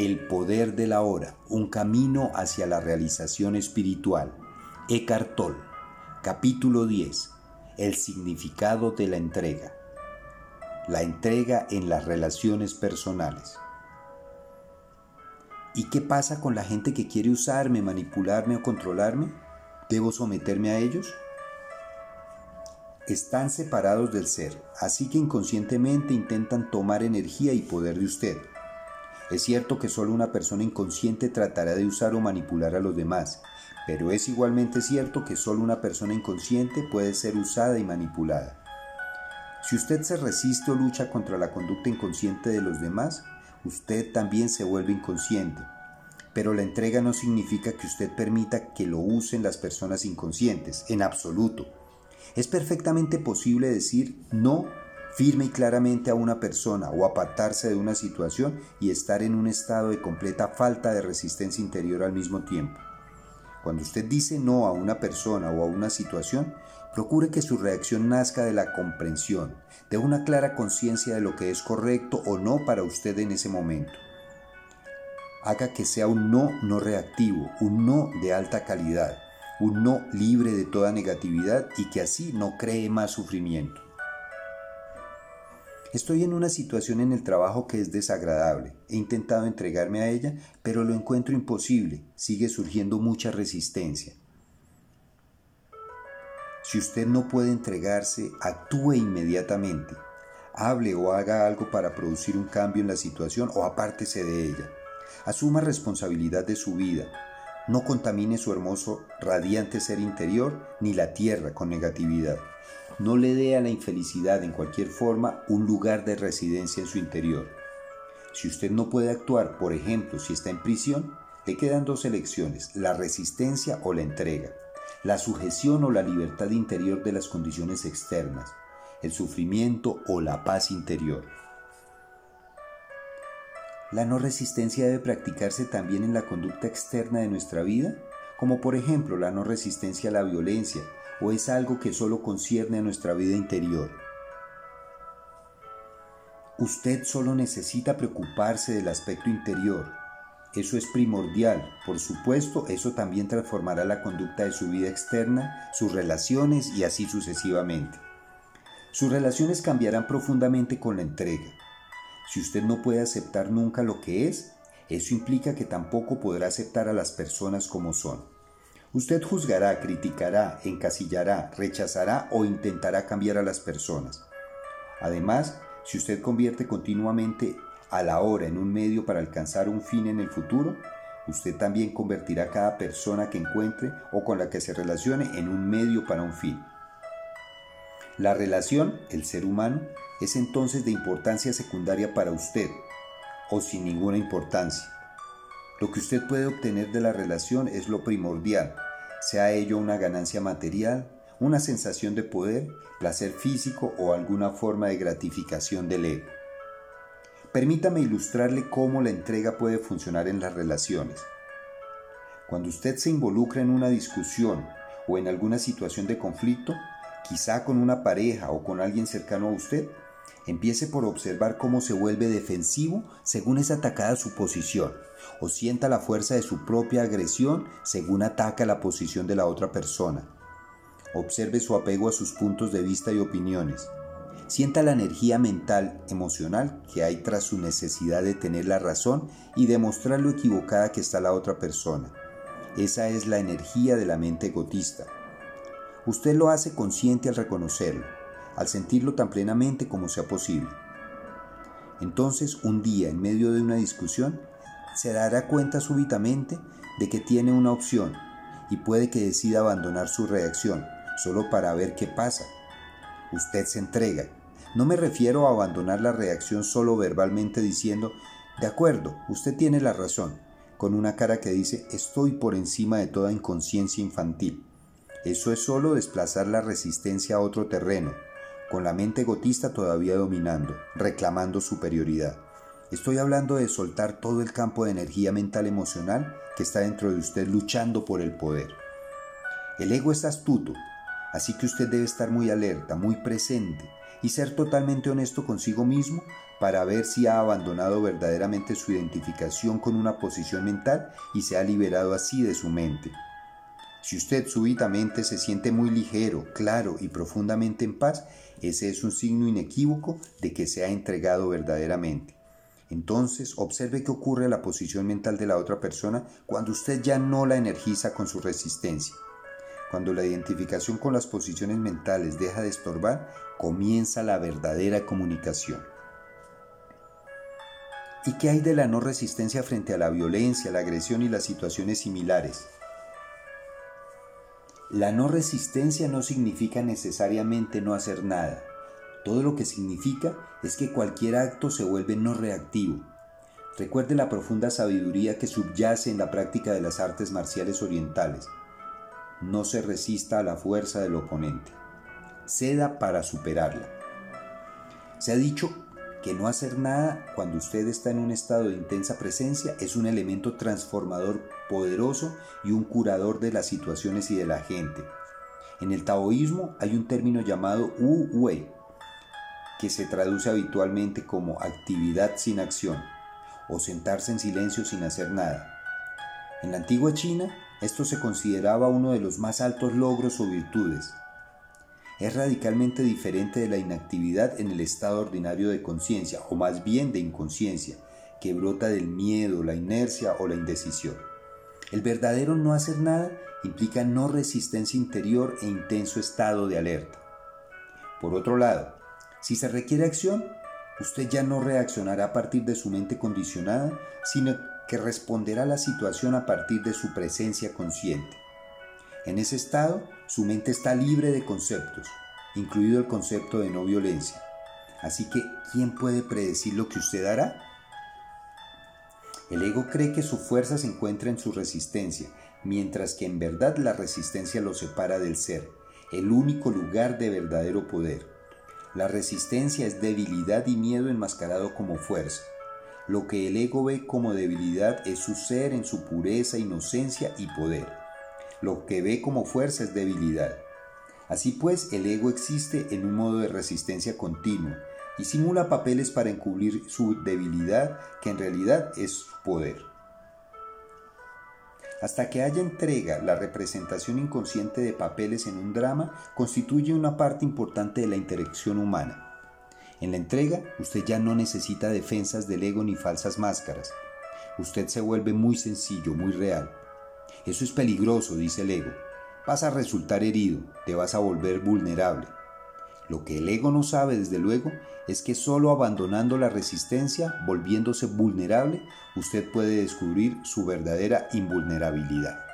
El poder de la hora, un camino hacia la realización espiritual. Eckhart capítulo 10. El significado de la entrega. La entrega en las relaciones personales. ¿Y qué pasa con la gente que quiere usarme, manipularme o controlarme? ¿Debo someterme a ellos? Están separados del ser, así que inconscientemente intentan tomar energía y poder de usted. Es cierto que solo una persona inconsciente tratará de usar o manipular a los demás, pero es igualmente cierto que solo una persona inconsciente puede ser usada y manipulada. Si usted se resiste o lucha contra la conducta inconsciente de los demás, usted también se vuelve inconsciente. Pero la entrega no significa que usted permita que lo usen las personas inconscientes, en absoluto. Es perfectamente posible decir no firme y claramente a una persona o apartarse de una situación y estar en un estado de completa falta de resistencia interior al mismo tiempo. Cuando usted dice no a una persona o a una situación, procure que su reacción nazca de la comprensión, de una clara conciencia de lo que es correcto o no para usted en ese momento. Haga que sea un no no reactivo, un no de alta calidad, un no libre de toda negatividad y que así no cree más sufrimiento. Estoy en una situación en el trabajo que es desagradable. He intentado entregarme a ella, pero lo encuentro imposible. Sigue surgiendo mucha resistencia. Si usted no puede entregarse, actúe inmediatamente. Hable o haga algo para producir un cambio en la situación o apártese de ella. Asuma responsabilidad de su vida. No contamine su hermoso, radiante ser interior ni la tierra con negatividad no le dé a la infelicidad en cualquier forma un lugar de residencia en su interior. Si usted no puede actuar, por ejemplo, si está en prisión, le quedan dos elecciones, la resistencia o la entrega, la sujeción o la libertad interior de las condiciones externas, el sufrimiento o la paz interior. La no resistencia debe practicarse también en la conducta externa de nuestra vida, como por ejemplo la no resistencia a la violencia, o es algo que solo concierne a nuestra vida interior? Usted solo necesita preocuparse del aspecto interior. Eso es primordial. Por supuesto, eso también transformará la conducta de su vida externa, sus relaciones y así sucesivamente. Sus relaciones cambiarán profundamente con la entrega. Si usted no puede aceptar nunca lo que es, eso implica que tampoco podrá aceptar a las personas como son. Usted juzgará, criticará, encasillará, rechazará o intentará cambiar a las personas. Además, si usted convierte continuamente a la hora en un medio para alcanzar un fin en el futuro, usted también convertirá a cada persona que encuentre o con la que se relacione en un medio para un fin. La relación, el ser humano, es entonces de importancia secundaria para usted, o sin ninguna importancia. Lo que usted puede obtener de la relación es lo primordial, sea ello una ganancia material, una sensación de poder, placer físico o alguna forma de gratificación del ego. Permítame ilustrarle cómo la entrega puede funcionar en las relaciones. Cuando usted se involucra en una discusión o en alguna situación de conflicto, quizá con una pareja o con alguien cercano a usted, Empiece por observar cómo se vuelve defensivo según es atacada su posición, o sienta la fuerza de su propia agresión según ataca la posición de la otra persona. Observe su apego a sus puntos de vista y opiniones. Sienta la energía mental, emocional que hay tras su necesidad de tener la razón y demostrar lo equivocada que está la otra persona. Esa es la energía de la mente egotista. Usted lo hace consciente al reconocerlo al sentirlo tan plenamente como sea posible. Entonces, un día, en medio de una discusión, se dará cuenta súbitamente de que tiene una opción y puede que decida abandonar su reacción solo para ver qué pasa. Usted se entrega. No me refiero a abandonar la reacción solo verbalmente diciendo, de acuerdo, usted tiene la razón, con una cara que dice, estoy por encima de toda inconsciencia infantil. Eso es solo desplazar la resistencia a otro terreno, con la mente egotista todavía dominando, reclamando superioridad. Estoy hablando de soltar todo el campo de energía mental emocional que está dentro de usted luchando por el poder. El ego es astuto, así que usted debe estar muy alerta, muy presente y ser totalmente honesto consigo mismo para ver si ha abandonado verdaderamente su identificación con una posición mental y se ha liberado así de su mente. Si usted súbitamente se siente muy ligero, claro y profundamente en paz, ese es un signo inequívoco de que se ha entregado verdaderamente. Entonces, observe qué ocurre a la posición mental de la otra persona cuando usted ya no la energiza con su resistencia. Cuando la identificación con las posiciones mentales deja de estorbar, comienza la verdadera comunicación. ¿Y qué hay de la no resistencia frente a la violencia, la agresión y las situaciones similares? La no resistencia no significa necesariamente no hacer nada. Todo lo que significa es que cualquier acto se vuelve no reactivo. Recuerde la profunda sabiduría que subyace en la práctica de las artes marciales orientales. No se resista a la fuerza del oponente. Ceda para superarla. Se ha dicho que no hacer nada cuando usted está en un estado de intensa presencia es un elemento transformador poderoso y un curador de las situaciones y de la gente. En el taoísmo hay un término llamado Wu Wei, que se traduce habitualmente como actividad sin acción o sentarse en silencio sin hacer nada. En la antigua China, esto se consideraba uno de los más altos logros o virtudes. Es radicalmente diferente de la inactividad en el estado ordinario de conciencia, o más bien de inconsciencia, que brota del miedo, la inercia o la indecisión. El verdadero no hacer nada implica no resistencia interior e intenso estado de alerta. Por otro lado, si se requiere acción, usted ya no reaccionará a partir de su mente condicionada, sino que responderá a la situación a partir de su presencia consciente. En ese estado, su mente está libre de conceptos, incluido el concepto de no violencia. Así que, ¿quién puede predecir lo que usted hará? El ego cree que su fuerza se encuentra en su resistencia, mientras que en verdad la resistencia lo separa del ser, el único lugar de verdadero poder. La resistencia es debilidad y miedo enmascarado como fuerza. Lo que el ego ve como debilidad es su ser en su pureza, inocencia y poder. Lo que ve como fuerza es debilidad. Así pues, el ego existe en un modo de resistencia continua y simula papeles para encubrir su debilidad que en realidad es su poder. Hasta que haya entrega, la representación inconsciente de papeles en un drama constituye una parte importante de la interacción humana. En la entrega, usted ya no necesita defensas del ego ni falsas máscaras. Usted se vuelve muy sencillo, muy real. Eso es peligroso, dice el ego. Vas a resultar herido, te vas a volver vulnerable. Lo que el ego no sabe, desde luego, es que solo abandonando la resistencia, volviéndose vulnerable, usted puede descubrir su verdadera invulnerabilidad.